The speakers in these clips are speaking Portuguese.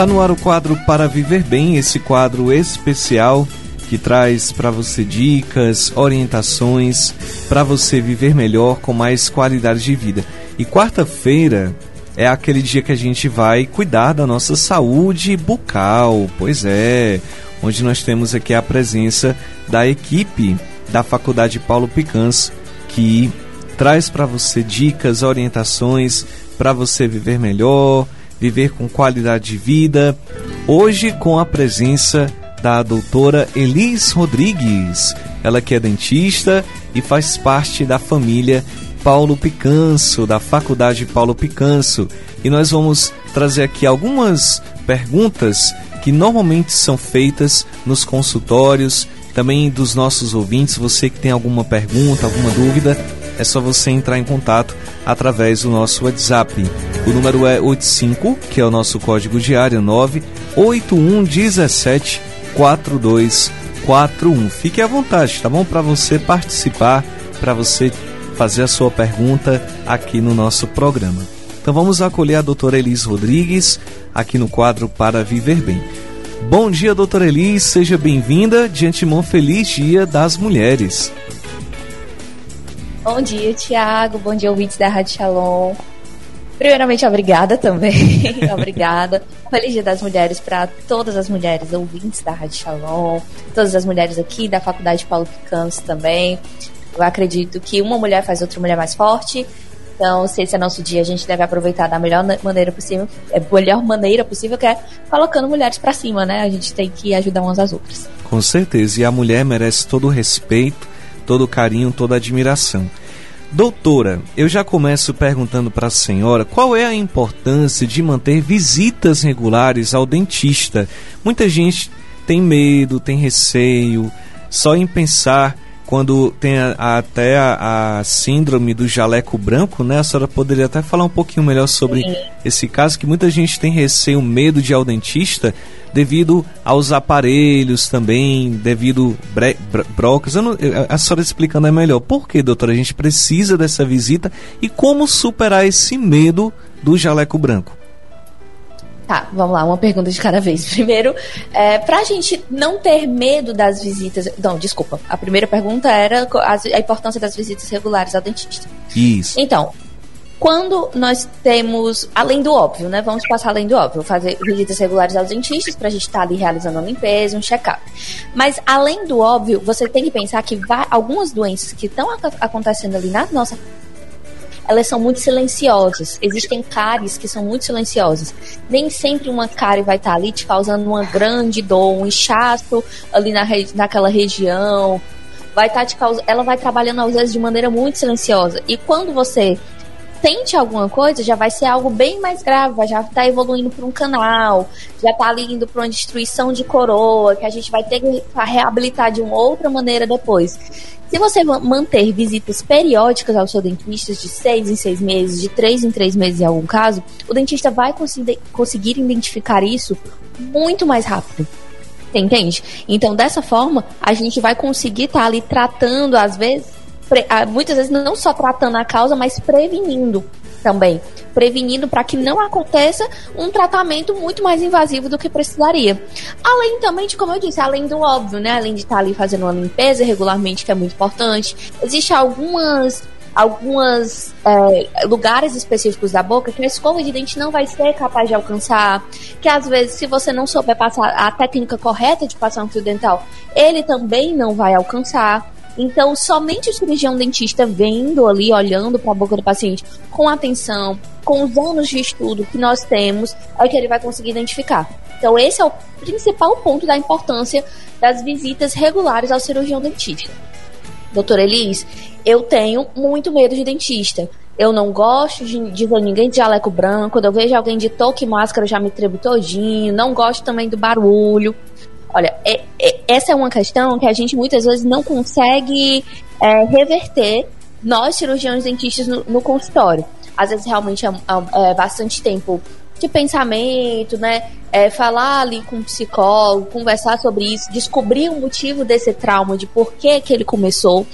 Está no ar o quadro Para Viver Bem, esse quadro especial que traz para você dicas, orientações para você viver melhor com mais qualidade de vida. E quarta-feira é aquele dia que a gente vai cuidar da nossa saúde bucal. Pois é, onde nós temos aqui a presença da equipe da Faculdade Paulo Picans que traz para você dicas, orientações para você viver melhor, viver com qualidade de vida. Hoje com a presença da doutora Elis Rodrigues, ela que é dentista e faz parte da família Paulo Picanso, da Faculdade Paulo Picanso. E nós vamos trazer aqui algumas perguntas que normalmente são feitas nos consultórios, também dos nossos ouvintes. Você que tem alguma pergunta, alguma dúvida, é só você entrar em contato através do nosso WhatsApp. O número é 85, que é o nosso código diário 98117 4241. Fique à vontade, tá bom? Para você participar, para você fazer a sua pergunta aqui no nosso programa. Então vamos acolher a doutora Elis Rodrigues aqui no quadro Para Viver Bem. Bom dia, doutora Elis, seja bem-vinda. De antemão, feliz Dia das Mulheres. Bom dia, Tiago. Bom dia, ouvintes da Rádio Shalom. Primeiramente, obrigada também. obrigada. Feliz Dia das Mulheres para todas as mulheres ouvintes da Rádio Shalom, todas as mulheres aqui da Faculdade Paulo Picanso também. Eu acredito que uma mulher faz outra mulher mais forte. Então, se esse é nosso dia, a gente deve aproveitar da melhor maneira possível, é melhor maneira possível, que é colocando mulheres para cima, né? A gente tem que ajudar umas às outras. Com certeza. E a mulher merece todo o respeito, todo o carinho, toda a admiração. Doutora, eu já começo perguntando para a senhora qual é a importância de manter visitas regulares ao dentista. Muita gente tem medo, tem receio, só em pensar quando tem a, a, até a, a, síndrome do jaleco branco, né? A senhora poderia até falar um pouquinho melhor sobre Sim. esse caso, que muita gente tem receio, medo de ir ao dentista devido aos aparelhos também, devido bre, brocas. Não, a senhora explicando é melhor. Por que, doutora, a gente precisa dessa visita e como superar esse medo do jaleco branco? Tá, vamos lá, uma pergunta de cada vez. Primeiro, é, pra gente não ter medo das visitas. Não, desculpa. A primeira pergunta era a, a importância das visitas regulares ao dentista. Isso. Então, quando nós temos, além do óbvio, né? Vamos passar além do óbvio, fazer visitas regulares aos dentistas para a gente estar tá ali realizando a limpeza, um check-up. Mas além do óbvio, você tem que pensar que vai, algumas doenças que estão acontecendo ali na nossa elas são muito silenciosas. Existem cáries que são muito silenciosas. Nem sempre uma cárie vai estar ali te causando uma grande dor, um inchaço ali na, naquela região. Vai estar te causando, ela vai trabalhando às vezes de maneira muito silenciosa. E quando você tente alguma coisa, já vai ser algo bem mais grave, já está evoluindo para um canal, já está ali indo para uma destruição de coroa, que a gente vai ter que reabilitar de uma outra maneira depois. Se você manter visitas periódicas ao seu dentista de seis em seis meses, de três em três meses em algum caso, o dentista vai conseguir identificar isso muito mais rápido. Entende? Então, dessa forma, a gente vai conseguir estar tá ali tratando, às vezes, muitas vezes não só tratando a causa, mas prevenindo também. Prevenindo para que não aconteça um tratamento muito mais invasivo do que precisaria. Além também de, como eu disse, além do óbvio, né? Além de estar ali fazendo uma limpeza regularmente, que é muito importante. Existem algumas alguns é, lugares específicos da boca que a escova de dente não vai ser capaz de alcançar, que às vezes se você não souber passar a técnica correta de passar um fio dental, ele também não vai alcançar. Então, somente o cirurgião dentista vendo ali, olhando para a boca do paciente com atenção, com os anos de estudo que nós temos, é que ele vai conseguir identificar. Então, esse é o principal ponto da importância das visitas regulares ao cirurgião dentista. Doutora Elis, eu tenho muito medo de dentista. Eu não gosto de, de ver ninguém de jaleco branco. Quando eu vejo alguém de toque e máscara, eu já me trevo todinho. Não gosto também do barulho. Olha, é, é, essa é uma questão que a gente muitas vezes não consegue é, reverter nós, cirurgiões dentistas, no, no consultório. Às vezes realmente é, é, é bastante tempo de pensamento, né? É, falar ali com o psicólogo, conversar sobre isso, descobrir o motivo desse trauma, de por que, que ele começou.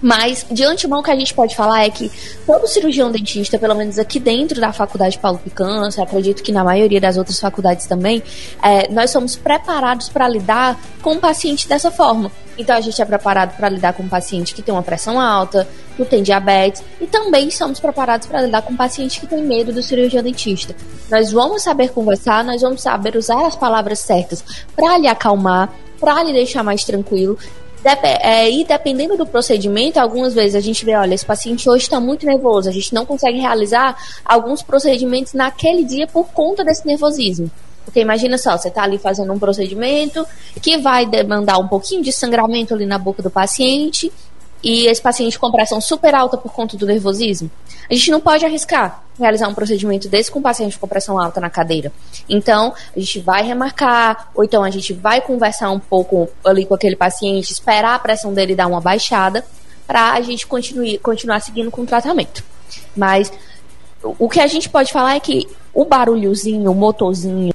Mas, de antemão, o que a gente pode falar é que todo cirurgião dentista, pelo menos aqui dentro da faculdade Paulo Picança, acredito que na maioria das outras faculdades também, é, nós somos preparados para lidar com o paciente dessa forma. Então, a gente é preparado para lidar com um paciente que tem uma pressão alta, que tem diabetes, e também somos preparados para lidar com um paciente que tem medo do cirurgião dentista. Nós vamos saber conversar, nós vamos saber usar as palavras certas para lhe acalmar, para lhe deixar mais tranquilo É, e dependendo do procedimento, algumas vezes a gente vê, olha, esse paciente hoje está muito nervoso, a gente não consegue realizar alguns procedimentos naquele dia por conta desse nervosismo. Porque imagina só, você está ali fazendo um procedimento que vai demandar um pouquinho de sangramento ali na boca do paciente e esse paciente com pressão super alta por conta do nervosismo. A gente não pode arriscar realizar um procedimento desse com um paciente com pressão alta na cadeira. Então, a gente vai remarcar, ou então a gente vai conversar um pouco ali com aquele paciente, esperar a pressão dele dar uma baixada, para a gente continue, continuar seguindo com o tratamento. Mas o que a gente pode falar é que o barulhozinho, o motorzinho,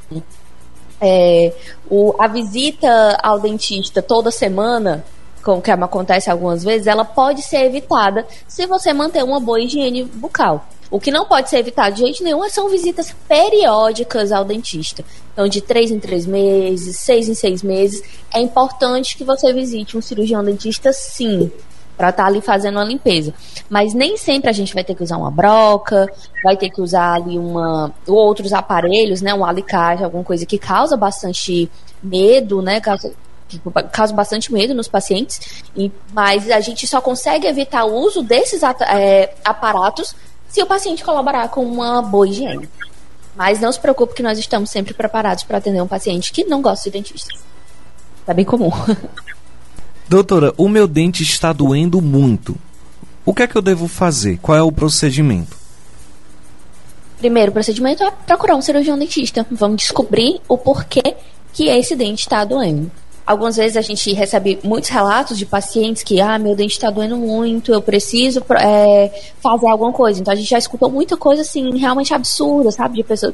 é, o, a visita ao dentista toda semana, como que acontece algumas vezes, ela pode ser evitada se você manter uma boa higiene bucal. O que não pode ser evitado de jeito nenhum são visitas periódicas ao dentista. Então, de três em três meses, seis em seis meses, é importante que você visite um cirurgião dentista, sim, para estar tá ali fazendo uma limpeza. Mas nem sempre a gente vai ter que usar uma broca, vai ter que usar ali uma outros aparelhos, né, um alicate, alguma coisa que causa bastante medo, né, causa, que causa bastante medo nos pacientes, e, mas a gente só consegue evitar o uso desses é, aparatos se o paciente colaborar com uma boa higiene. Mas não se preocupe que nós estamos sempre preparados para atender um paciente que não gosta de dentista. É bem comum. Doutora, o meu dente está doendo muito. O que é que eu devo fazer? Qual é o procedimento? Primeiro procedimento é procurar um cirurgião dentista. Vamos descobrir o porquê que esse dente está doendo. Algumas vezes a gente recebe muitos relatos de pacientes que, ah, meu dente está doendo muito, eu preciso é, fazer alguma coisa. Então a gente já escutou muita coisa assim, realmente absurda, sabe? De, pessoas,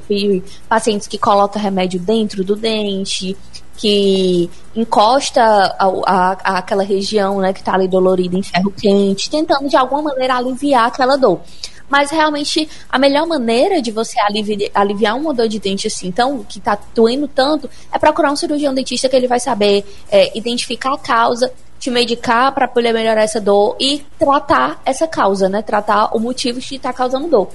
pacientes que colocam remédio dentro do dente, que encosta a, a, a aquela região né, que está ali dolorida em ferro quente, tentando de alguma maneira aliviar aquela dor mas realmente a melhor maneira de você aliviar, aliviar uma dor de dente assim, então, que está doendo tanto, é procurar um cirurgião dentista que ele vai saber é, identificar a causa, te medicar para poder melhorar essa dor e tratar essa causa, né? Tratar o motivo de estar tá causando dor.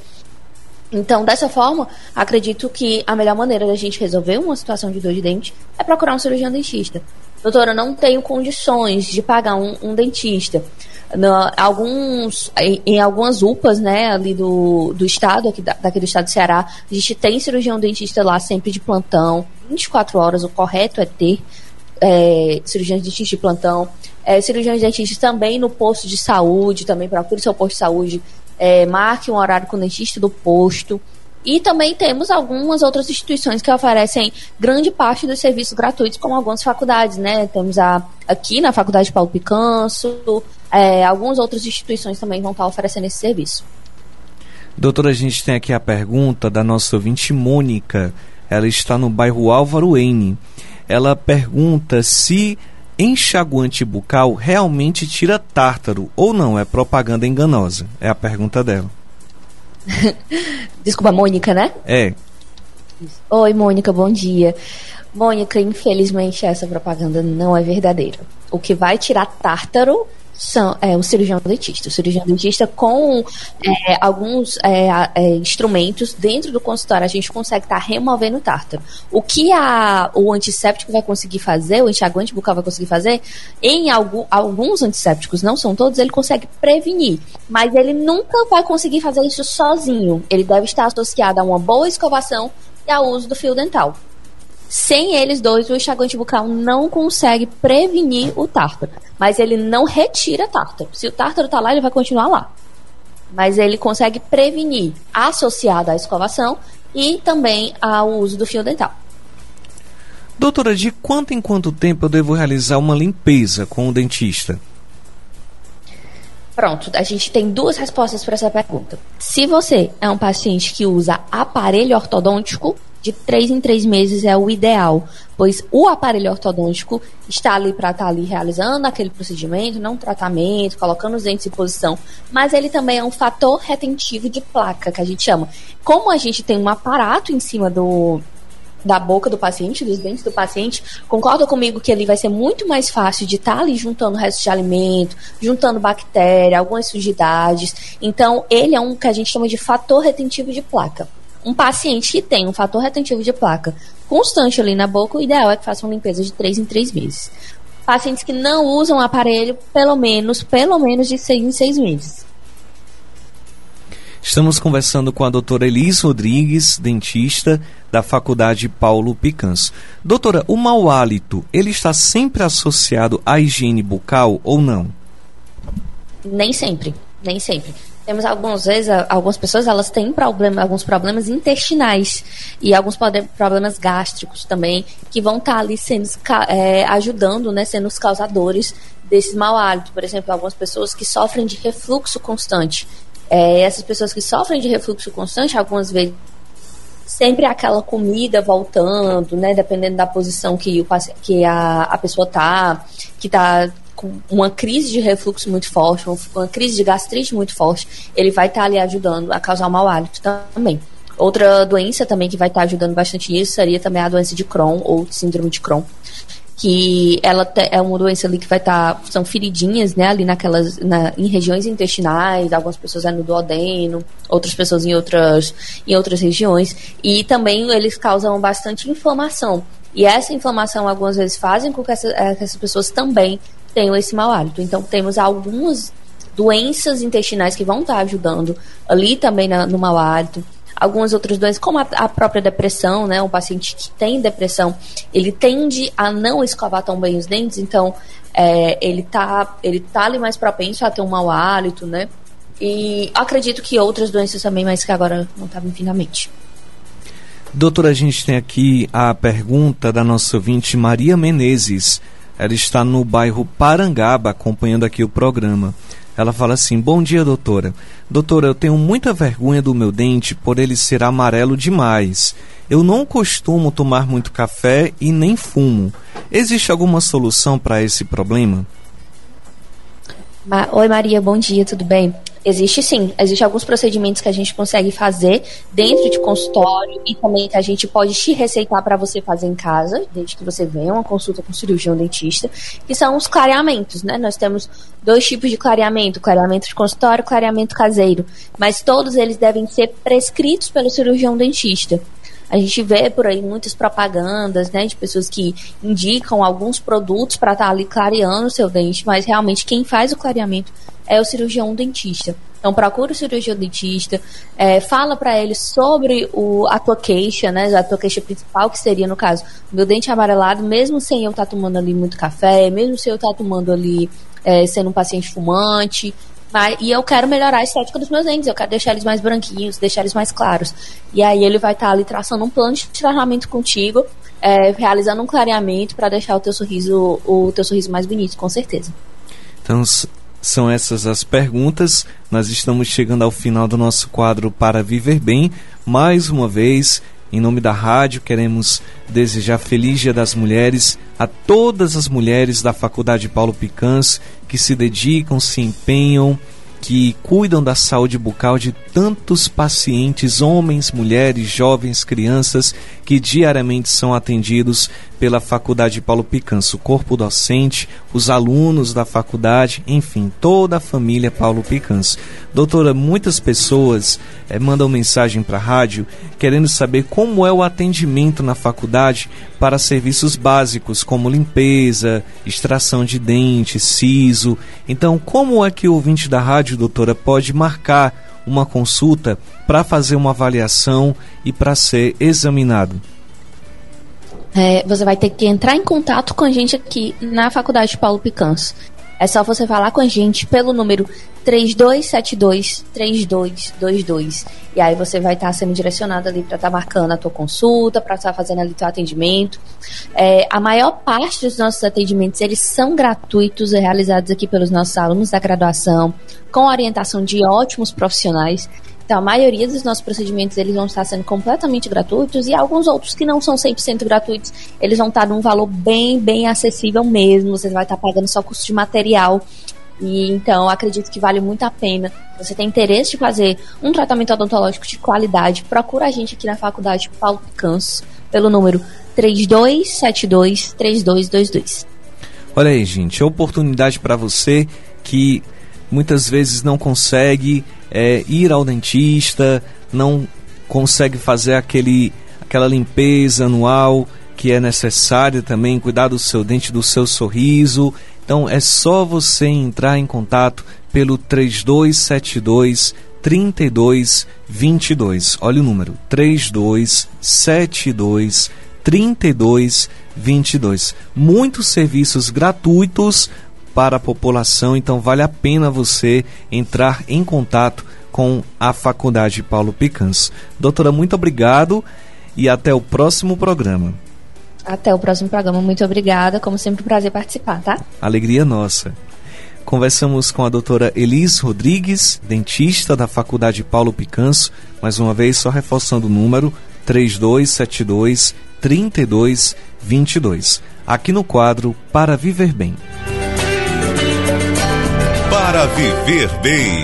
Então, dessa forma, acredito que a melhor maneira da gente resolver uma situação de dor de dente é procurar um cirurgião dentista. Doutora, eu não tenho condições de pagar um, um dentista alguns, em, em, algumas UPAs, né, ali do, do estado, aqui da, daquele estado do Ceará, a gente tem cirurgião dentista lá sempre de plantão, 24 horas, o correto é ter é, cirurgião dentista de plantão. É, cirurgiões dentistas também no posto de saúde, também procure seu posto de saúde, é, marque um horário com o dentista do posto. E também temos algumas outras instituições que oferecem grande parte dos serviços gratuitos, como algumas faculdades, né? Temos a, aqui na Faculdade Paulo Picanso, é, algumas outras instituições também vão estar oferecendo esse serviço. Doutora, a gente tem aqui a pergunta da nossa ouvinte Mônica. Ela está no bairro Álvaro N. Ela pergunta se enxaguante bucal realmente tira tártaro ou não, é propaganda enganosa. É a pergunta dela. Desculpa, Mônica, né? É. Oi, Mônica, bom dia. Mônica, infelizmente essa propaganda não é verdadeira. O que vai tirar tártaro são, é o cirurgião dentista. O cirurgião dentista com é, alguns é, é, instrumentos dentro do consultório a gente consegue estar tá removendo o tártaro. O que a, o antisséptico vai conseguir fazer, o enxaguante bucal vai conseguir fazer, em algum, alguns antissépticos, não são todos, ele consegue prevenir. Mas ele nunca vai conseguir fazer isso sozinho. Ele deve estar associado a uma boa escovação e ao uso do fio dental. Sem eles dois, o enxaguante bucal não consegue prevenir o tártaro. Mas ele não retira tártaro. Se o tártaro está lá, ele vai continuar lá. Mas ele consegue prevenir, associado à escovação e também ao uso do fio dental. Doutora, de quanto em quanto tempo eu devo realizar uma limpeza com o dentista? Pronto, a gente tem duas respostas para essa pergunta. Se você é um paciente que usa aparelho ortodôntico, de três em três meses é o ideal, pois o aparelho ortodôntico está ali para estar tá ali realizando aquele procedimento, não tratamento, colocando os dentes em posição, mas ele também é um fator retentivo de placa, que a gente chama. Como a gente tem um aparato em cima do, da boca do paciente, dos dentes do paciente, concorda comigo que ele vai ser muito mais fácil de estar tá ali juntando restos de alimento, juntando bactéria, algumas sujidades. Então, ele é um que a gente chama de fator retentivo de placa. Um paciente que tem um fator retentivo de placa constante ali na boca, o ideal é que faça uma limpeza de 3 em 3 meses. Pacientes que não usam aparelho, pelo menos, pelo menos de 6 em 6 meses. Estamos conversando com a doutora Elis Rodrigues, dentista da Faculdade Paulo Picanso. Doutora, o mau hálito, ele está sempre associado à higiene bucal ou não? Nem sempre, nem sempre. Temos algumas vezes, algumas pessoas, elas têm problema, alguns problemas intestinais e alguns problemas gástricos também, que vão estar ali sendo, é, ajudando, né, sendo os causadores desse mau hálito. Por exemplo, algumas pessoas que sofrem de refluxo constante. É, essas pessoas que sofrem de refluxo constante, algumas vezes sempre aquela comida voltando, né? Dependendo da posição que, o, que a, a pessoa tá, que tá com uma crise de refluxo muito forte, uma crise de gastrite muito forte, ele vai estar tá ali ajudando a causar um mau hálito também. Outra doença também que vai estar tá ajudando bastante nisso seria também a doença de Crohn ou síndrome de Crohn que ela é uma doença ali que vai estar tá, são feridinhas, né, ali naquelas na, em regiões intestinais, algumas pessoas é no duodeno, outras pessoas em outras em outras regiões e também eles causam bastante inflamação. E essa inflamação algumas vezes fazem com que, é, que essas pessoas também tenham esse mau hálito. Então temos algumas doenças intestinais que vão estar tá ajudando ali também na, no mau hálito algumas outras doenças, como a, a, própria depressão, né? Um paciente que tem depressão, ele tende a não escovar tão bem os dentes, então é, ele tá ele tá ali mais propenso a ter um mau hálito, né? E acredito que outras doenças também, mas que agora não estavam infinamente. Doutora, a gente tem aqui a pergunta da nossa ouvinte Maria Menezes. Ela está no bairro Parangaba acompanhando aqui o programa. Ela fala assim: Bom dia, doutora. Doutora, eu tenho muita vergonha do meu dente por ele ser amarelo demais. Eu não costumo tomar muito café e nem fumo. Existe alguma solução para esse problema? Oi, Maria, bom dia, tudo bem? Existe sim, existem alguns procedimentos que a gente consegue fazer dentro de consultório e também que a gente pode te receitar para você fazer em casa, desde que você venha uma consulta com cirurgião dentista, que são os clareamentos, né? Nós temos dois tipos de clareamento, clareamento de consultório clareamento caseiro, mas todos eles devem ser prescritos pelo cirurgião dentista. A gente vê por aí muitas propagandas, né, de pessoas que indicam alguns produtos para estar tá ali clareando o seu dente, mas realmente quem faz o clareamento é o cirurgião dentista. Então procura o cirurgião dentista, é, fala para ele sobre o, a tua queixa, né? A tua queixa principal, que seria, no caso, meu dente amarelado, mesmo sem eu estar tá tomando ali muito café, mesmo sem eu estar tá tomando ali, é, sendo um paciente fumante, mas, e eu quero melhorar a estética dos meus dentes, eu quero deixar eles mais branquinhos, deixar eles mais claros. E aí ele vai estar tá ali traçando um plano de tratamento contigo, é, realizando um clareamento para deixar o teu sorriso, o teu sorriso mais bonito, com certeza. Então, são essas as perguntas. Nós estamos chegando ao final do nosso quadro para viver bem. Mais uma vez, em nome da rádio, queremos desejar feliz Dia das Mulheres a todas as mulheres da Faculdade Paulo Picans que se dedicam, se empenham que cuidam da saúde bucal de tantos pacientes, homens, mulheres, jovens, crianças, que diariamente são atendidos pela Faculdade Paulo Picanso, o corpo docente, os alunos da faculdade, enfim, toda a família Paulo Picanso. Doutora, muitas pessoas é, mandam mensagem para a rádio querendo saber como é o atendimento na faculdade para serviços básicos como limpeza, extração de dentes, siso. Então, como é que o ouvinte da rádio, doutora, pode marcar uma consulta para fazer uma avaliação e para ser examinado? É, você vai ter que entrar em contato com a gente aqui na Faculdade Paulo Picanso. É só você falar com a gente pelo número 3272-3222. E aí você vai estar tá sendo direcionado ali para estar tá marcando a tua consulta, para estar tá fazendo ali teu atendimento. É, a maior parte dos nossos atendimentos, eles são gratuitos e realizados aqui pelos nossos alunos da graduação, com orientação de ótimos profissionais. Então, a maioria dos nossos procedimentos eles vão estar sendo completamente gratuitos e alguns outros que não são 100% gratuitos, eles vão estar num valor bem, bem acessível mesmo. Você vai estar pagando só custo de material. E então, acredito que vale muito a pena. Se você tem interesse de fazer um tratamento odontológico de qualidade, procura a gente aqui na Faculdade Paulo Picanso pelo número 3272-3222. Olha aí, gente, é oportunidade para você que muitas vezes não consegue é, ir ao dentista, não consegue fazer aquele, aquela limpeza anual que é necessária também, cuidar do seu dente, do seu sorriso. Então é só você entrar em contato pelo 3272 3222. Olha o número: 3272 3222. Muitos serviços gratuitos para a população, então vale a pena você entrar em contato com a Faculdade Paulo Picans. Doutora, muito obrigado e até o próximo programa. Até o próximo programa, muito obrigada. Como sempre, um prazer participar, tá? Alegria nossa. Conversamos com a doutora Elis Rodrigues, dentista da Faculdade Paulo Picanso, mais uma vez só reforçando o número 3272 3222, aqui no quadro Para Viver Bem. Para Viver Bem.